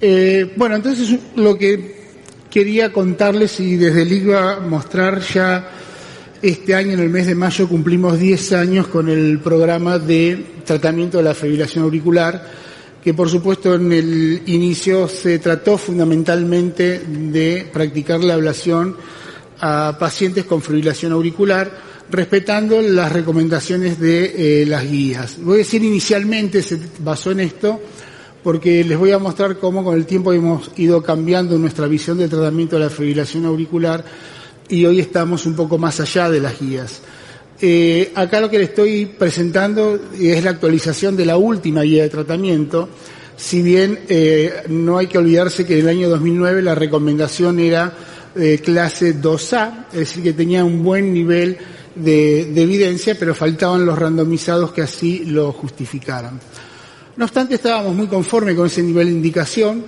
Eh, bueno, entonces lo que quería contarles y desde el IVA mostrar ya este año, en el mes de mayo, cumplimos 10 años con el programa de tratamiento de la fibrilación auricular, que por supuesto en el inicio se trató fundamentalmente de practicar la ablación a pacientes con fibrilación auricular, respetando las recomendaciones de eh, las guías. Voy a decir inicialmente, se basó en esto, porque les voy a mostrar cómo con el tiempo hemos ido cambiando nuestra visión del tratamiento de la fibrilación auricular y hoy estamos un poco más allá de las guías. Eh, acá lo que le estoy presentando es la actualización de la última guía de tratamiento, si bien eh, no hay que olvidarse que en el año 2009 la recomendación era eh, clase 2A, es decir, que tenía un buen nivel de, de evidencia, pero faltaban los randomizados que así lo justificaran. No obstante, estábamos muy conformes con ese nivel de indicación,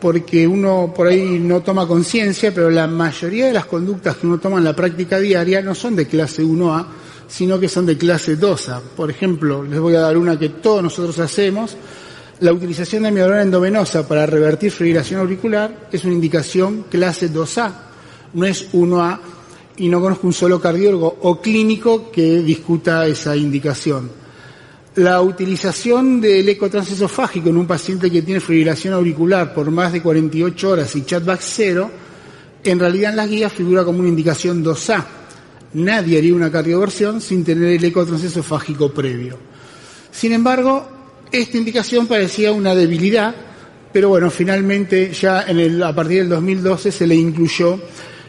porque uno por ahí no toma conciencia, pero la mayoría de las conductas que uno toma en la práctica diaria no son de clase 1A, sino que son de clase 2A. Por ejemplo, les voy a dar una que todos nosotros hacemos. La utilización de amiodarona endovenosa para revertir fibrilación auricular es una indicación clase 2A, no es 1A, y no conozco un solo cardiólogo o clínico que discuta esa indicación. La utilización del ecotransesofágico en un paciente que tiene fibrilación auricular por más de 48 horas y chatback cero, en realidad en las guías figura como una indicación 2A. Nadie haría una cardioversión sin tener el ecotransesofágico previo. Sin embargo, esta indicación parecía una debilidad, pero bueno, finalmente ya a partir del 2012 se le incluyó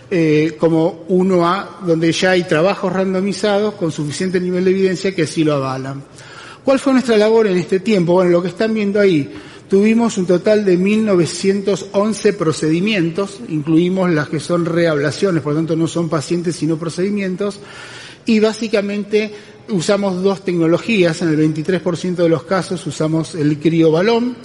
eh, como 1A, donde ya hay trabajos randomizados con suficiente nivel de evidencia que así lo avalan. ¿Cuál fue nuestra labor en este tiempo? Bueno, lo que están viendo ahí, tuvimos un total de 1911 procedimientos, incluimos las que son reablaciones, por lo tanto no son pacientes sino procedimientos, y básicamente usamos dos tecnologías, en el 23% de los casos usamos el criobalón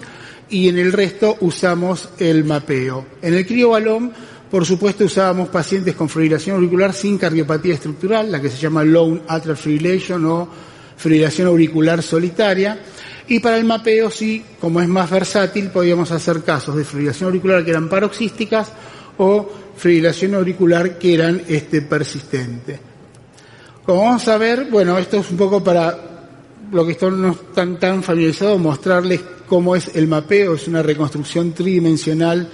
y en el resto usamos el mapeo. En el criobalón, por supuesto, usábamos pacientes con fibrilación auricular sin cardiopatía estructural, la que se llama lone atrial fibrillation o fibrilación auricular solitaria. Y para el mapeo sí, como es más versátil, podíamos hacer casos de fibrilación auricular que eran paroxísticas o fibrilación auricular que eran este, persistente. Como vamos a ver, bueno, esto es un poco para lo que no están tan familiarizados, mostrarles cómo es el mapeo, es una reconstrucción tridimensional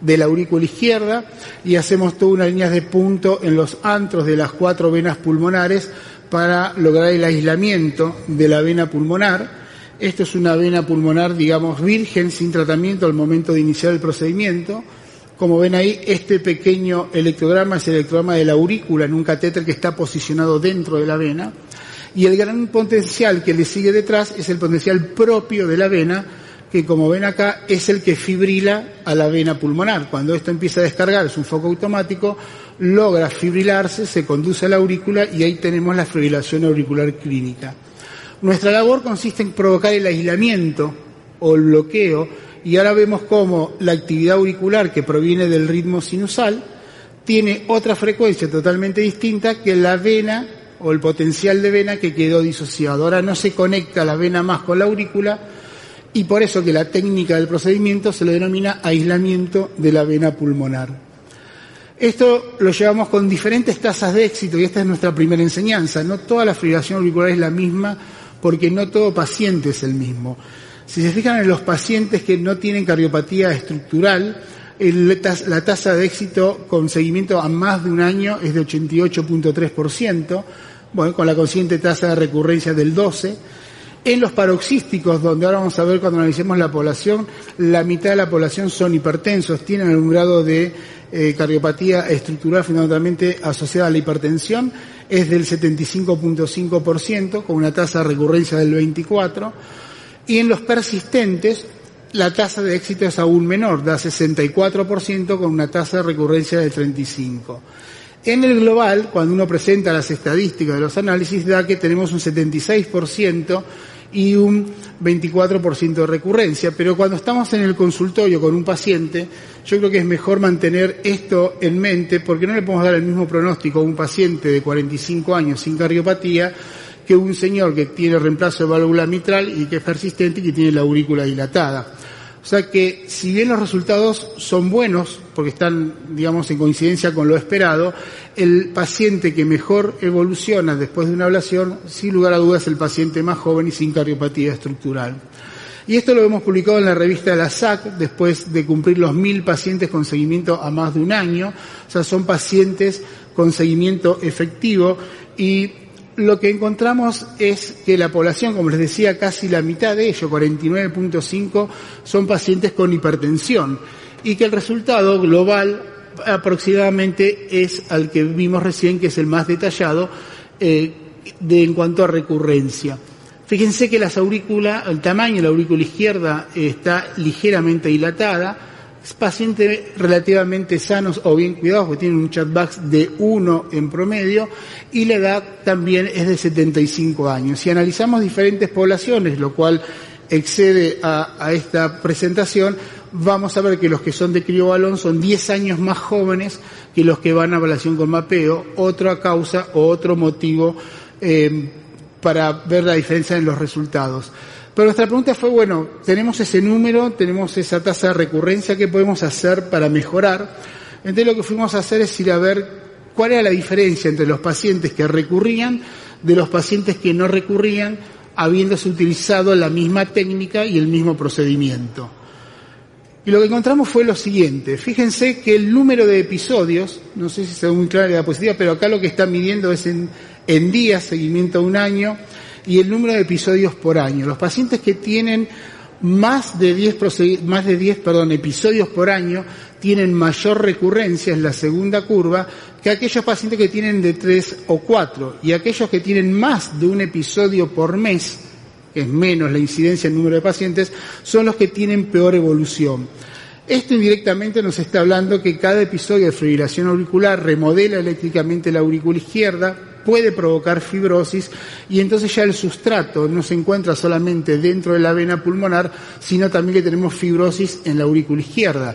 de la aurícula izquierda y hacemos toda una línea de punto en los antros de las cuatro venas pulmonares para lograr el aislamiento de la vena pulmonar. Esto es una vena pulmonar, digamos, virgen, sin tratamiento al momento de iniciar el procedimiento. Como ven ahí, este pequeño electrograma es el electrograma de la aurícula en un catéter que está posicionado dentro de la vena. Y el gran potencial que le sigue detrás es el potencial propio de la vena, que como ven acá es el que fibrila a la vena pulmonar. Cuando esto empieza a descargar, es un foco automático, logra fibrilarse, se conduce a la aurícula y ahí tenemos la fibrilación auricular clínica. Nuestra labor consiste en provocar el aislamiento o el bloqueo y ahora vemos cómo la actividad auricular que proviene del ritmo sinusal tiene otra frecuencia totalmente distinta que la vena o el potencial de vena que quedó disociado. Ahora no se conecta la vena más con la aurícula y por eso que la técnica del procedimiento se le denomina aislamiento de la vena pulmonar. Esto lo llevamos con diferentes tasas de éxito y esta es nuestra primera enseñanza. No toda la fibrilación auricular es la misma porque no todo paciente es el mismo. Si se fijan en los pacientes que no tienen cardiopatía estructural, la tasa de éxito con seguimiento a más de un año es de 88.3%, bueno, con la consciente tasa de recurrencia del 12%. En los paroxísticos, donde ahora vamos a ver cuando analicemos la población, la mitad de la población son hipertensos, tienen algún grado de eh, cardiopatía estructural fundamentalmente asociada a la hipertensión es del 75.5%, con una tasa de recurrencia del 24%, y en los persistentes la tasa de éxito es aún menor, da 64% con una tasa de recurrencia de 35%. En el global, cuando uno presenta las estadísticas de los análisis, da que tenemos un 76% y un 24% de recurrencia, pero cuando estamos en el consultorio con un paciente, yo creo que es mejor mantener esto en mente porque no le podemos dar el mismo pronóstico a un paciente de 45 años sin cardiopatía que un señor que tiene reemplazo de válvula mitral y que es persistente y que tiene la aurícula dilatada. O sea que si bien los resultados son buenos, porque están, digamos, en coincidencia con lo esperado, el paciente que mejor evoluciona después de una ablación, sin lugar a dudas, es el paciente más joven y sin cardiopatía estructural. Y esto lo hemos publicado en la revista de la SAC después de cumplir los mil pacientes con seguimiento a más de un año. O sea, son pacientes con seguimiento efectivo y lo que encontramos es que la población, como les decía, casi la mitad de ellos, 49.5, son pacientes con hipertensión y que el resultado global aproximadamente es al que vimos recién, que es el más detallado eh, de, en cuanto a recurrencia. Fíjense que las aurículas, el tamaño de la aurícula izquierda está ligeramente dilatada, pacientes relativamente sanos o bien cuidados, porque tienen un chatbox de 1 en promedio, y la edad también es de 75 años. Si analizamos diferentes poblaciones, lo cual excede a, esta presentación, vamos a ver que los que son de criobalón son 10 años más jóvenes que los que van a evaluación con mapeo, otra causa o otro motivo eh, para ver la diferencia en los resultados. Pero nuestra pregunta fue, bueno, tenemos ese número, tenemos esa tasa de recurrencia, ¿qué podemos hacer para mejorar? Entonces lo que fuimos a hacer es ir a ver cuál era la diferencia entre los pacientes que recurrían de los pacientes que no recurrían, habiéndose utilizado la misma técnica y el mismo procedimiento. Y lo que encontramos fue lo siguiente. Fíjense que el número de episodios, no sé si se ve muy clara la diapositiva, pero acá lo que está midiendo es en, en días, seguimiento a un año, y el número de episodios por año. Los pacientes que tienen más de 10, más de 10 perdón, episodios por año tienen mayor recurrencia, en la segunda curva, que aquellos pacientes que tienen de 3 o 4. Y aquellos que tienen más de un episodio por mes, que es menos la incidencia en número de pacientes, son los que tienen peor evolución. Esto indirectamente nos está hablando que cada episodio de fibrilación auricular remodela eléctricamente la aurícula izquierda, puede provocar fibrosis y entonces ya el sustrato no se encuentra solamente dentro de la vena pulmonar, sino también que tenemos fibrosis en la aurícula izquierda,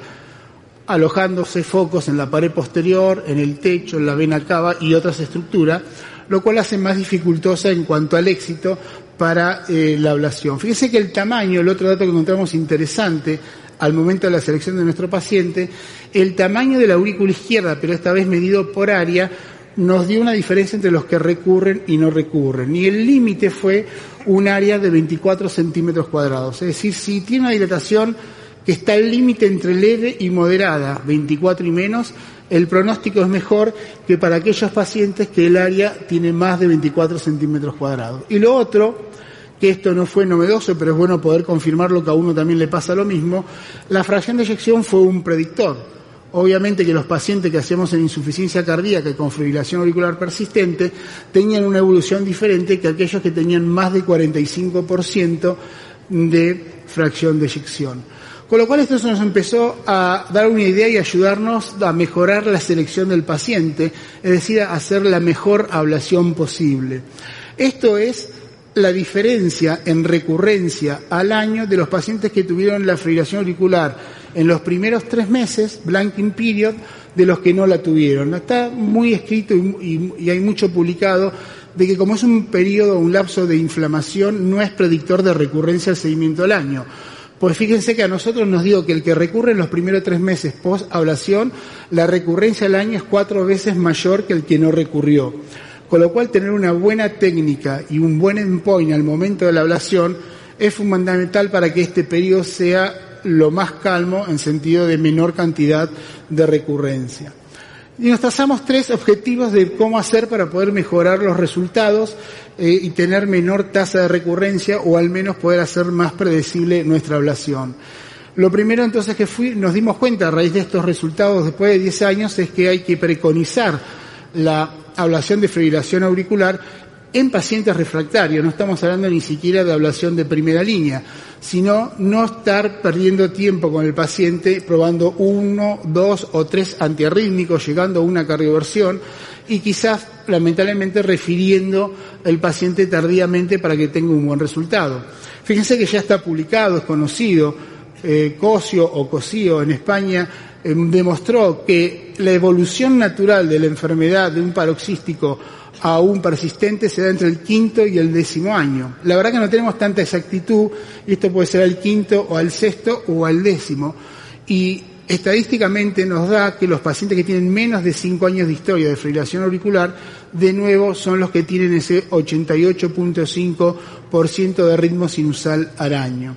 alojándose focos en la pared posterior, en el techo, en la vena cava y otras estructuras, lo cual hace más dificultosa en cuanto al éxito para eh, la ablación. Fíjese que el tamaño, el otro dato que encontramos interesante al momento de la selección de nuestro paciente, el tamaño de la aurícula izquierda, pero esta vez medido por área, nos dio una diferencia entre los que recurren y no recurren. Y el límite fue un área de 24 centímetros cuadrados. Es decir, si tiene una dilatación que está el límite entre leve y moderada, 24 y menos, el pronóstico es mejor que para aquellos pacientes que el área tiene más de 24 centímetros cuadrados. Y lo otro, que esto no fue novedoso, pero es bueno poder confirmarlo que a uno también le pasa lo mismo, la fracción de eyección fue un predictor. Obviamente que los pacientes que hacemos en insuficiencia cardíaca y con fibrilación auricular persistente tenían una evolución diferente que aquellos que tenían más de 45% de fracción de eyección. Con lo cual esto nos empezó a dar una idea y ayudarnos a mejorar la selección del paciente, es decir, a hacer la mejor ablación posible. Esto es la diferencia en recurrencia al año de los pacientes que tuvieron la fibrilación auricular en los primeros tres meses, blanking period, de los que no la tuvieron. Está muy escrito y, hay mucho publicado de que como es un periodo, un lapso de inflamación, no es predictor de recurrencia al seguimiento del año. Pues fíjense que a nosotros nos digo que el que recurre en los primeros tres meses post-ablación, la recurrencia al año es cuatro veces mayor que el que no recurrió. Con lo cual, tener una buena técnica y un buen endpoint al momento de la ablación es fundamental para que este periodo sea lo más calmo en sentido de menor cantidad de recurrencia. Y nos trazamos tres objetivos de cómo hacer para poder mejorar los resultados eh, y tener menor tasa de recurrencia o al menos poder hacer más predecible nuestra ablación. Lo primero entonces que fui, nos dimos cuenta a raíz de estos resultados después de 10 años es que hay que preconizar la ablación de fibrilación auricular en pacientes refractarios, no estamos hablando ni siquiera de ablación de primera línea, sino no estar perdiendo tiempo con el paciente probando uno, dos o tres antiarrítmicos, llegando a una cardioversión y quizás lamentablemente refiriendo el paciente tardíamente para que tenga un buen resultado. Fíjense que ya está publicado, es conocido, eh, Cosio o Cosio en España demostró que la evolución natural de la enfermedad de un paroxístico a un persistente se da entre el quinto y el décimo año. La verdad que no tenemos tanta exactitud, y esto puede ser al quinto o al sexto o al décimo. Y estadísticamente nos da que los pacientes que tienen menos de cinco años de historia de fibrilación auricular, de nuevo son los que tienen ese 88.5% de ritmo sinusal al año.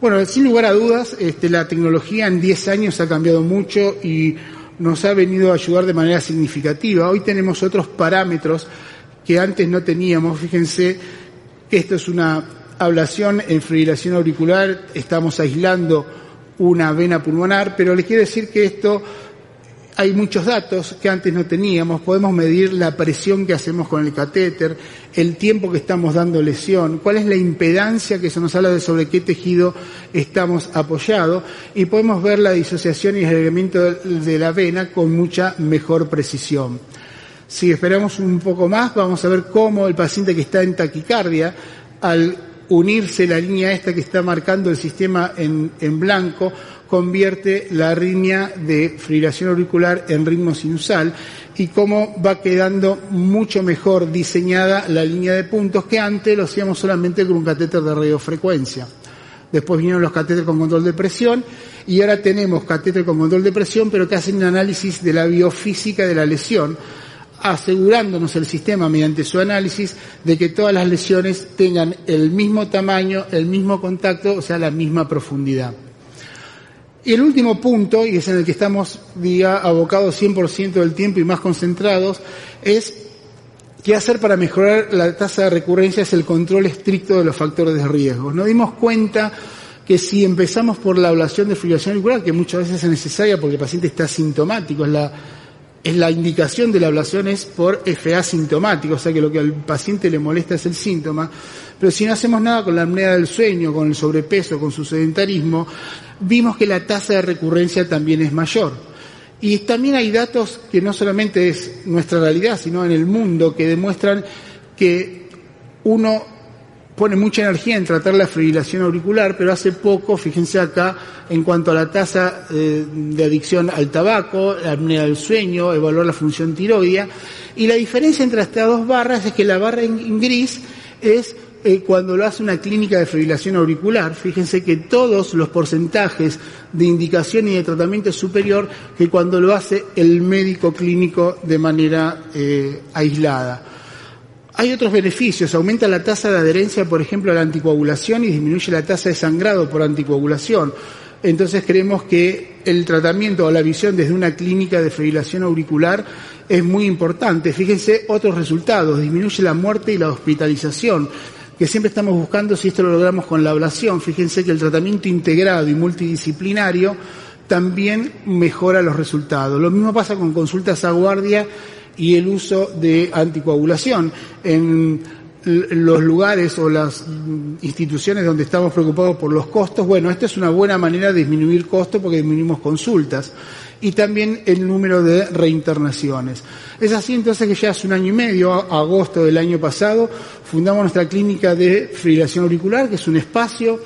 Bueno, sin lugar a dudas, este, la tecnología en 10 años ha cambiado mucho y nos ha venido a ayudar de manera significativa. Hoy tenemos otros parámetros que antes no teníamos. Fíjense que esto es una ablación en fibrilación auricular, estamos aislando una vena pulmonar, pero les quiero decir que esto hay muchos datos que antes no teníamos. Podemos medir la presión que hacemos con el catéter, el tiempo que estamos dando lesión, cuál es la impedancia que se nos habla de sobre qué tejido estamos apoyados y podemos ver la disociación y el elemento de la vena con mucha mejor precisión. Si esperamos un poco más, vamos a ver cómo el paciente que está en taquicardia, al unirse la línea esta que está marcando el sistema en, en blanco, convierte la arritmia de fibrilación auricular en ritmo sinusal y cómo va quedando mucho mejor diseñada la línea de puntos que antes lo hacíamos solamente con un catéter de radiofrecuencia. Después vinieron los catéteres con control de presión y ahora tenemos catéteres con control de presión pero que hacen un análisis de la biofísica de la lesión asegurándonos el sistema mediante su análisis de que todas las lesiones tengan el mismo tamaño, el mismo contacto, o sea, la misma profundidad. Y el último punto, y es en el que estamos, diga, abocados 100% del tiempo y más concentrados, es qué hacer para mejorar la tasa de recurrencia es el control estricto de los factores de riesgo. Nos dimos cuenta que si empezamos por la ablación de fibrilación auricular, que muchas veces es necesaria porque el paciente está sintomático, es la, la indicación de la ablación es por FA sintomático, o sea que lo que al paciente le molesta es el síntoma, pero si no hacemos nada con la apnea del sueño, con el sobrepeso, con su sedentarismo, vimos que la tasa de recurrencia también es mayor. Y también hay datos que no solamente es nuestra realidad, sino en el mundo, que demuestran que uno pone mucha energía en tratar la fibrilación auricular, pero hace poco, fíjense acá, en cuanto a la tasa eh, de adicción al tabaco, la apnea del sueño, evaluar la función tiroidea, y la diferencia entre estas dos barras es que la barra en gris es eh, cuando lo hace una clínica de fibrilación auricular, fíjense que todos los porcentajes de indicación y de tratamiento es superior que cuando lo hace el médico clínico de manera eh, aislada. Hay otros beneficios, aumenta la tasa de adherencia, por ejemplo, a la anticoagulación y disminuye la tasa de sangrado por anticoagulación. Entonces creemos que el tratamiento o la visión desde una clínica de fibrilación auricular es muy importante. Fíjense otros resultados, disminuye la muerte y la hospitalización que siempre estamos buscando si esto lo logramos con la ablación. Fíjense que el tratamiento integrado y multidisciplinario también mejora los resultados. Lo mismo pasa con consultas a guardia y el uso de anticoagulación. En los lugares o las instituciones donde estamos preocupados por los costos, bueno, esta es una buena manera de disminuir costos porque disminuimos consultas y también el número de reinternaciones. Es así entonces que ya hace un año y medio, agosto del año pasado, fundamos nuestra clínica de fibrilación auricular, que es un espacio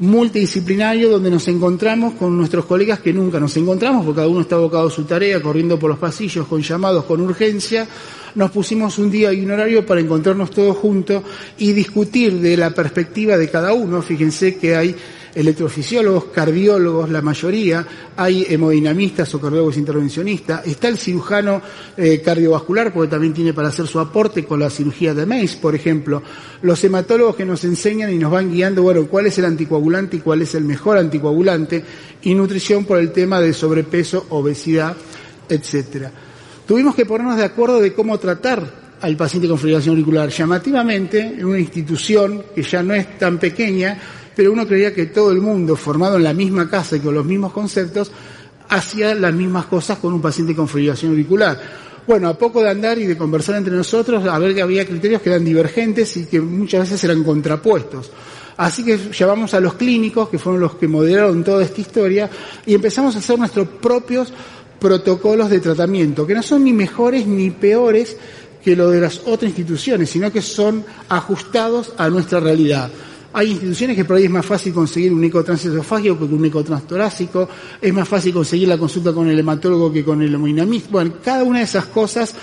multidisciplinario donde nos encontramos con nuestros colegas que nunca nos encontramos, porque cada uno está abocado a su tarea, corriendo por los pasillos, con llamados, con urgencia. Nos pusimos un día y un horario para encontrarnos todos juntos y discutir de la perspectiva de cada uno. Fíjense que hay electrofisiólogos, cardiólogos, la mayoría, hay hemodinamistas o cardiólogos intervencionistas, está el cirujano eh, cardiovascular, porque también tiene para hacer su aporte con la cirugía de MEIS, por ejemplo, los hematólogos que nos enseñan y nos van guiando, bueno, cuál es el anticoagulante y cuál es el mejor anticoagulante, y nutrición por el tema de sobrepeso, obesidad, etcétera. Tuvimos que ponernos de acuerdo de cómo tratar al paciente con fibrilación auricular. Llamativamente, en una institución que ya no es tan pequeña, pero uno creía que todo el mundo, formado en la misma casa y con los mismos conceptos, hacía las mismas cosas con un paciente con fibrilación auricular. Bueno, a poco de andar y de conversar entre nosotros, a ver que había criterios que eran divergentes y que muchas veces eran contrapuestos. Así que llamamos a los clínicos, que fueron los que moderaron toda esta historia, y empezamos a hacer nuestros propios protocolos de tratamiento, que no son ni mejores ni peores que lo de las otras instituciones, sino que son ajustados a nuestra realidad. Hay instituciones que por ahí es más fácil conseguir un eco transesofágico que un eco transtorácico, es más fácil conseguir la consulta con el hematólogo que con el hemodinamista. Bueno, cada una de esas cosas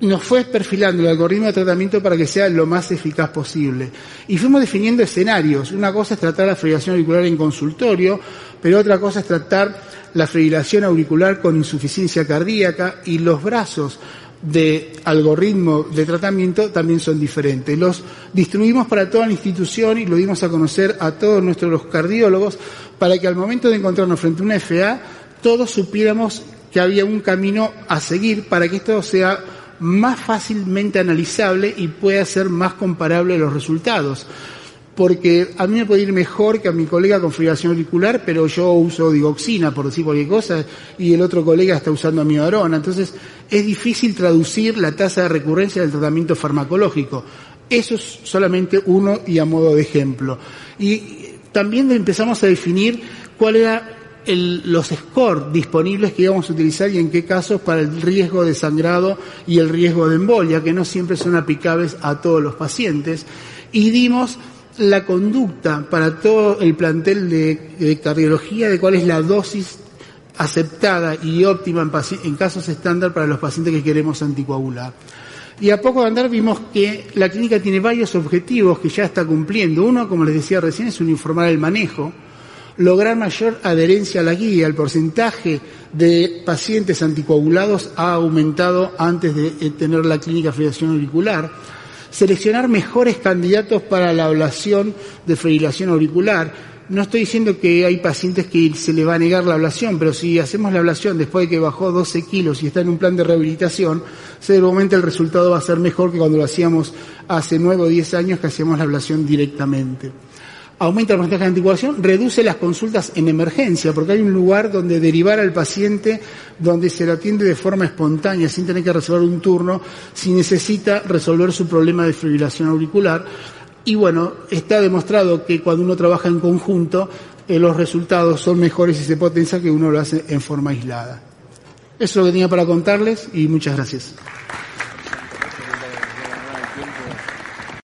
nos fue perfilando el algoritmo de tratamiento para que sea lo más eficaz posible. Y fuimos definiendo escenarios. Una cosa es tratar la fibrilación auricular en consultorio, pero otra cosa es tratar la fibrilación auricular con insuficiencia cardíaca y los brazos de algoritmo de tratamiento también son diferentes. Los distribuimos para toda la institución y lo dimos a conocer a todos nuestros cardiólogos para que al momento de encontrarnos frente a una FA todos supiéramos que había un camino a seguir para que esto sea más fácilmente analizable y pueda ser más comparable los resultados. Porque a mí me puede ir mejor que a mi colega con fibrilación auricular, pero yo uso digoxina, por decir cualquier cosa, y el otro colega está usando amiodarona. Entonces, es difícil traducir la tasa de recurrencia del tratamiento farmacológico. Eso es solamente uno y a modo de ejemplo. Y también empezamos a definir cuál era los scores disponibles que íbamos a utilizar y en qué casos para el riesgo de sangrado y el riesgo de embolia, que no siempre son aplicables a todos los pacientes. Y dimos la conducta para todo el plantel de, cardiología de cuál es la dosis aceptada y óptima en, en, casos estándar para los pacientes que queremos anticoagular. Y a poco de andar vimos que la clínica tiene varios objetivos que ya está cumpliendo. Uno, como les decía recién, es uniformar el manejo lograr mayor adherencia a la guía. El porcentaje de pacientes anticoagulados ha aumentado antes de eh, tener la clínica fibrilación auricular. Seleccionar mejores candidatos para la ablación de fibrilación auricular. No estoy diciendo que hay pacientes que se le va a negar la ablación, pero si hacemos la ablación después de que bajó 12 kilos y está en un plan de rehabilitación, seguramente el resultado va a ser mejor que cuando lo hacíamos hace 9 o 10 años que hacíamos la ablación directamente aumenta el porcentaje de anticoagulación, reduce las consultas en emergencia, porque hay un lugar donde derivar al paciente, donde se lo atiende de forma espontánea, sin tener que resolver un turno, si necesita resolver su problema de fibrilación auricular. Y bueno, está demostrado que cuando uno trabaja en conjunto, eh, los resultados son mejores y se potencia que uno lo hace en forma aislada. Eso es lo que tenía para contarles y muchas gracias.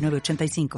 85